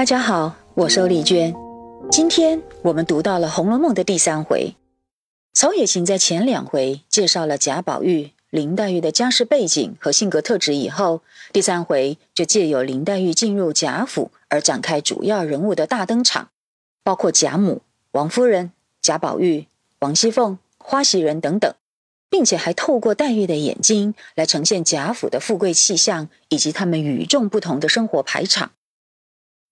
大家好，我是丽娟。今天我们读到了《红楼梦》的第三回，曹雪芹在前两回介绍了贾宝玉、林黛玉的家世背景和性格特质以后，第三回就借由林黛玉进入贾府而展开主要人物的大登场，包括贾母、王夫人、贾宝玉、王熙凤、花袭人等等，并且还透过黛玉的眼睛来呈现贾府的富贵气象以及他们与众不同的生活排场。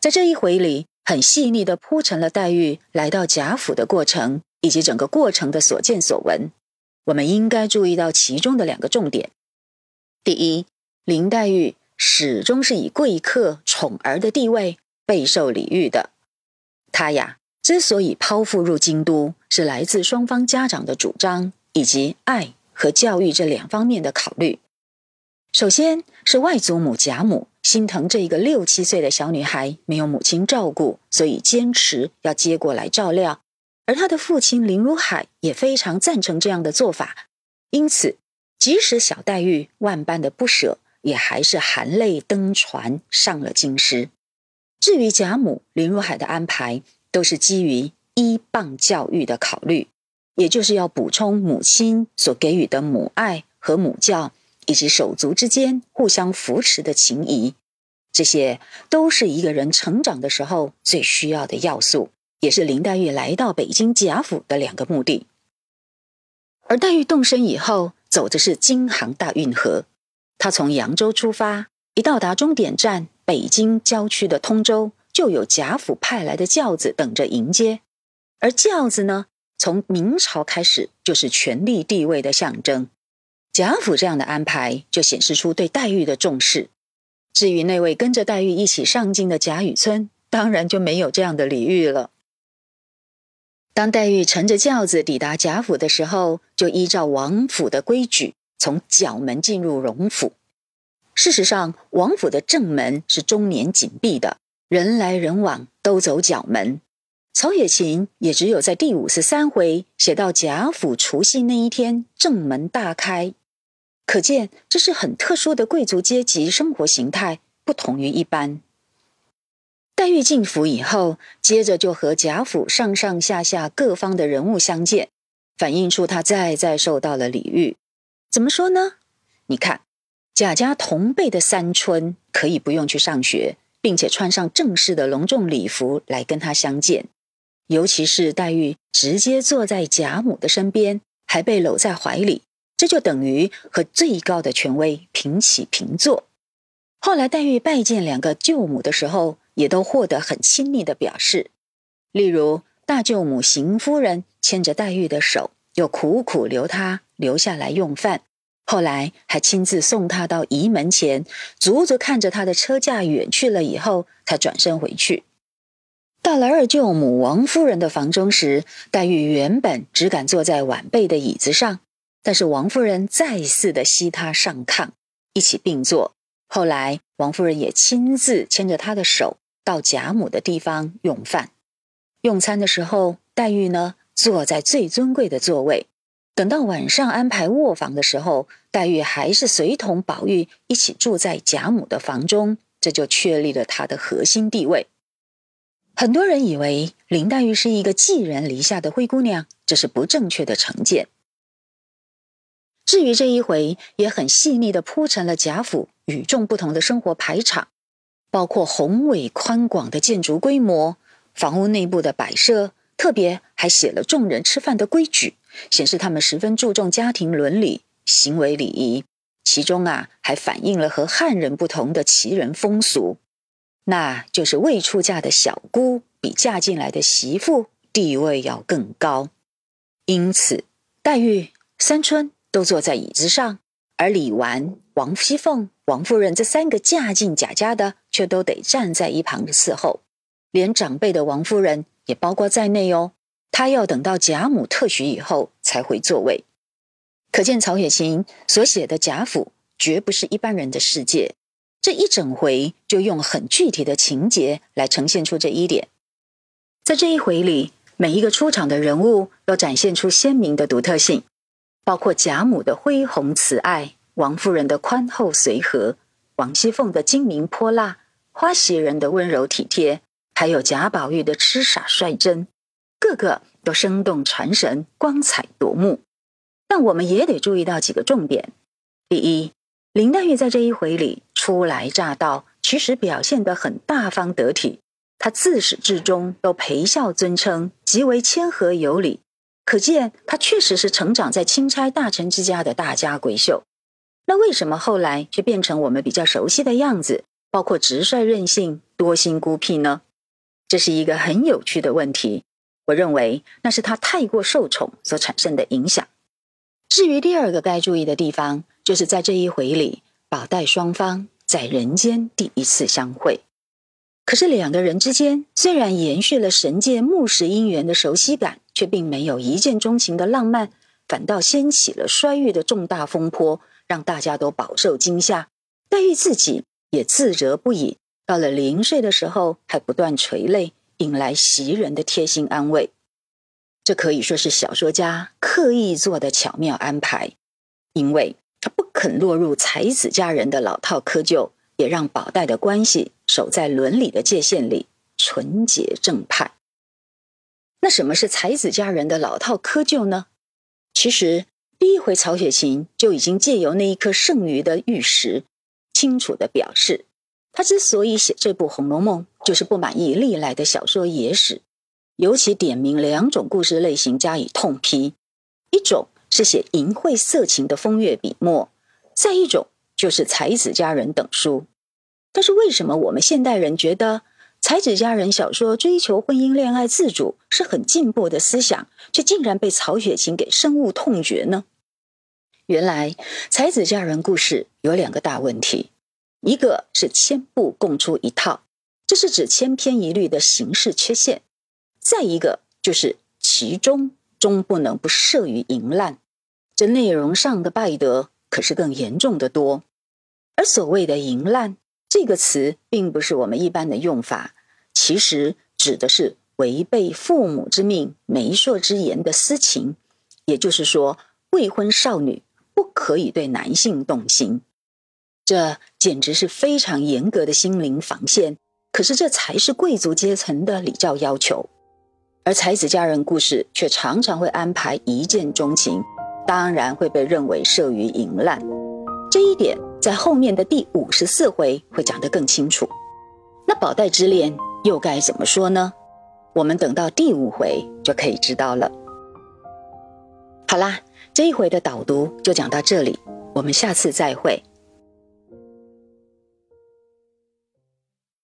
在这一回里，很细腻的铺陈了黛玉来到贾府的过程，以及整个过程的所见所闻。我们应该注意到其中的两个重点：第一，林黛玉始终是以贵客宠儿的地位备受礼遇的。她呀，之所以抛腹入京都，是来自双方家长的主张，以及爱和教育这两方面的考虑。首先是外祖母贾母。心疼这一个六七岁的小女孩没有母亲照顾，所以坚持要接过来照料。而他的父亲林如海也非常赞成这样的做法，因此即使小黛玉万般的不舍，也还是含泪登船上了京师。至于贾母、林如海的安排，都是基于依傍教育的考虑，也就是要补充母亲所给予的母爱和母教。以及手足之间互相扶持的情谊，这些都是一个人成长的时候最需要的要素，也是林黛玉来到北京贾府的两个目的。而黛玉动身以后，走的是京杭大运河，她从扬州出发，一到达终点站北京郊区的通州，就有贾府派来的轿子等着迎接。而轿子呢，从明朝开始就是权力地位的象征。贾府这样的安排，就显示出对黛玉的重视。至于那位跟着黛玉一起上京的贾雨村，当然就没有这样的礼遇了。当黛玉乘着轿子抵达贾府的时候，就依照王府的规矩，从角门进入荣府。事实上，王府的正门是终年紧闭的，人来人往都走角门。曹雪芹也只有在第五十三回写到贾府除夕那一天，正门大开。可见，这是很特殊的贵族阶级生活形态，不同于一般。黛玉进府以后，接着就和贾府上上下下各方的人物相见，反映出她再再受到了礼遇。怎么说呢？你看，贾家同辈的三春可以不用去上学，并且穿上正式的隆重礼服来跟他相见，尤其是黛玉直接坐在贾母的身边，还被搂在怀里。这就等于和最高的权威平起平坐。后来黛玉拜见两个舅母的时候，也都获得很亲密的表示。例如大舅母邢夫人牵着黛玉的手，又苦苦留她留下来用饭。后来还亲自送她到仪门前，足足看着她的车驾远去了以后，才转身回去。到了二舅母王夫人的房中时，黛玉原本只敢坐在晚辈的椅子上。但是王夫人再次的吸他上炕，一起并坐。后来王夫人也亲自牵着他的手到贾母的地方用饭。用餐的时候，黛玉呢坐在最尊贵的座位。等到晚上安排卧房的时候，黛玉还是随同宝玉一起住在贾母的房中，这就确立了她的核心地位。很多人以为林黛玉是一个寄人篱下的灰姑娘，这是不正确的成见。至于这一回，也很细腻的铺陈了贾府与众不同的生活排场，包括宏伟宽广的建筑规模、房屋内部的摆设，特别还写了众人吃饭的规矩，显示他们十分注重家庭伦理、行为礼仪。其中啊，还反映了和汉人不同的奇人风俗，那就是未出嫁的小姑比嫁进来的媳妇地位要更高。因此，黛玉、三春。都坐在椅子上，而李纨、王熙凤、王夫人这三个嫁进贾家的，却都得站在一旁的伺候。连长辈的王夫人也包括在内哦。她要等到贾母特许以后才回座位。可见曹雪芹所写的贾府绝不是一般人的世界。这一整回就用很具体的情节来呈现出这一点。在这一回里，每一个出场的人物都展现出鲜明的独特性。包括贾母的恢宏慈爱，王夫人的宽厚随和，王熙凤的精明泼辣，花袭人的温柔体贴，还有贾宝玉的痴傻率真，个个都生动传神、光彩夺目。但我们也得注意到几个重点：第一，林黛玉在这一回里初来乍到，其实表现得很大方得体，她自始至终都陪笑尊称，极为谦和有礼，可见他确实是成长在钦差大臣之家的大家闺秀。那为什么后来却变成我们比较熟悉的样子，包括直率任性、多心孤僻呢？这是一个很有趣的问题。我认为那是他太过受宠所产生的影响。至于第二个该注意的地方，就是在这一回里，宝黛双方在人间第一次相会。可是两个人之间虽然延续了神界木石姻缘的熟悉感，却并没有一见钟情的浪漫，反倒掀起了衰玉的重大风波。让大家都饱受惊吓，黛玉自己也自责不已。到了临睡的时候，还不断垂泪，引来袭人的贴心安慰。这可以说是小说家刻意做的巧妙安排，因为他不肯落入才子佳人的老套窠臼，也让宝黛的关系守在伦理的界限里，纯洁正派。那什么是才子佳人的老套窠臼呢？其实。第一回，曹雪芹就已经借由那一颗剩余的玉石，清楚的表示，他之所以写这部《红楼梦》，就是不满意历来的小说野史，尤其点明两种故事类型加以痛批：一种是写淫秽色情的风月笔墨，再一种就是才子佳人等书。但是为什么我们现代人觉得？才子佳人小说追求婚姻恋爱自主是很进步的思想，却竟然被曹雪芹给深恶痛绝呢？原来才子佳人故事有两个大问题，一个是千部共出一套，这是指千篇一律的形式缺陷；再一个就是其中终不能不涉于淫滥，这内容上的败德可是更严重的多。而所谓的淫滥。这个词并不是我们一般的用法，其实指的是违背父母之命、媒妁之言的私情。也就是说，未婚少女不可以对男性动心。这简直是非常严格的心灵防线。可是，这才是贵族阶层的礼教要求。而才子佳人故事却常常会安排一见钟情，当然会被认为涉于淫滥。这一点。在后面的第五十四回会讲得更清楚。那宝黛之恋又该怎么说呢？我们等到第五回就可以知道了。好啦，这一回的导读就讲到这里，我们下次再会。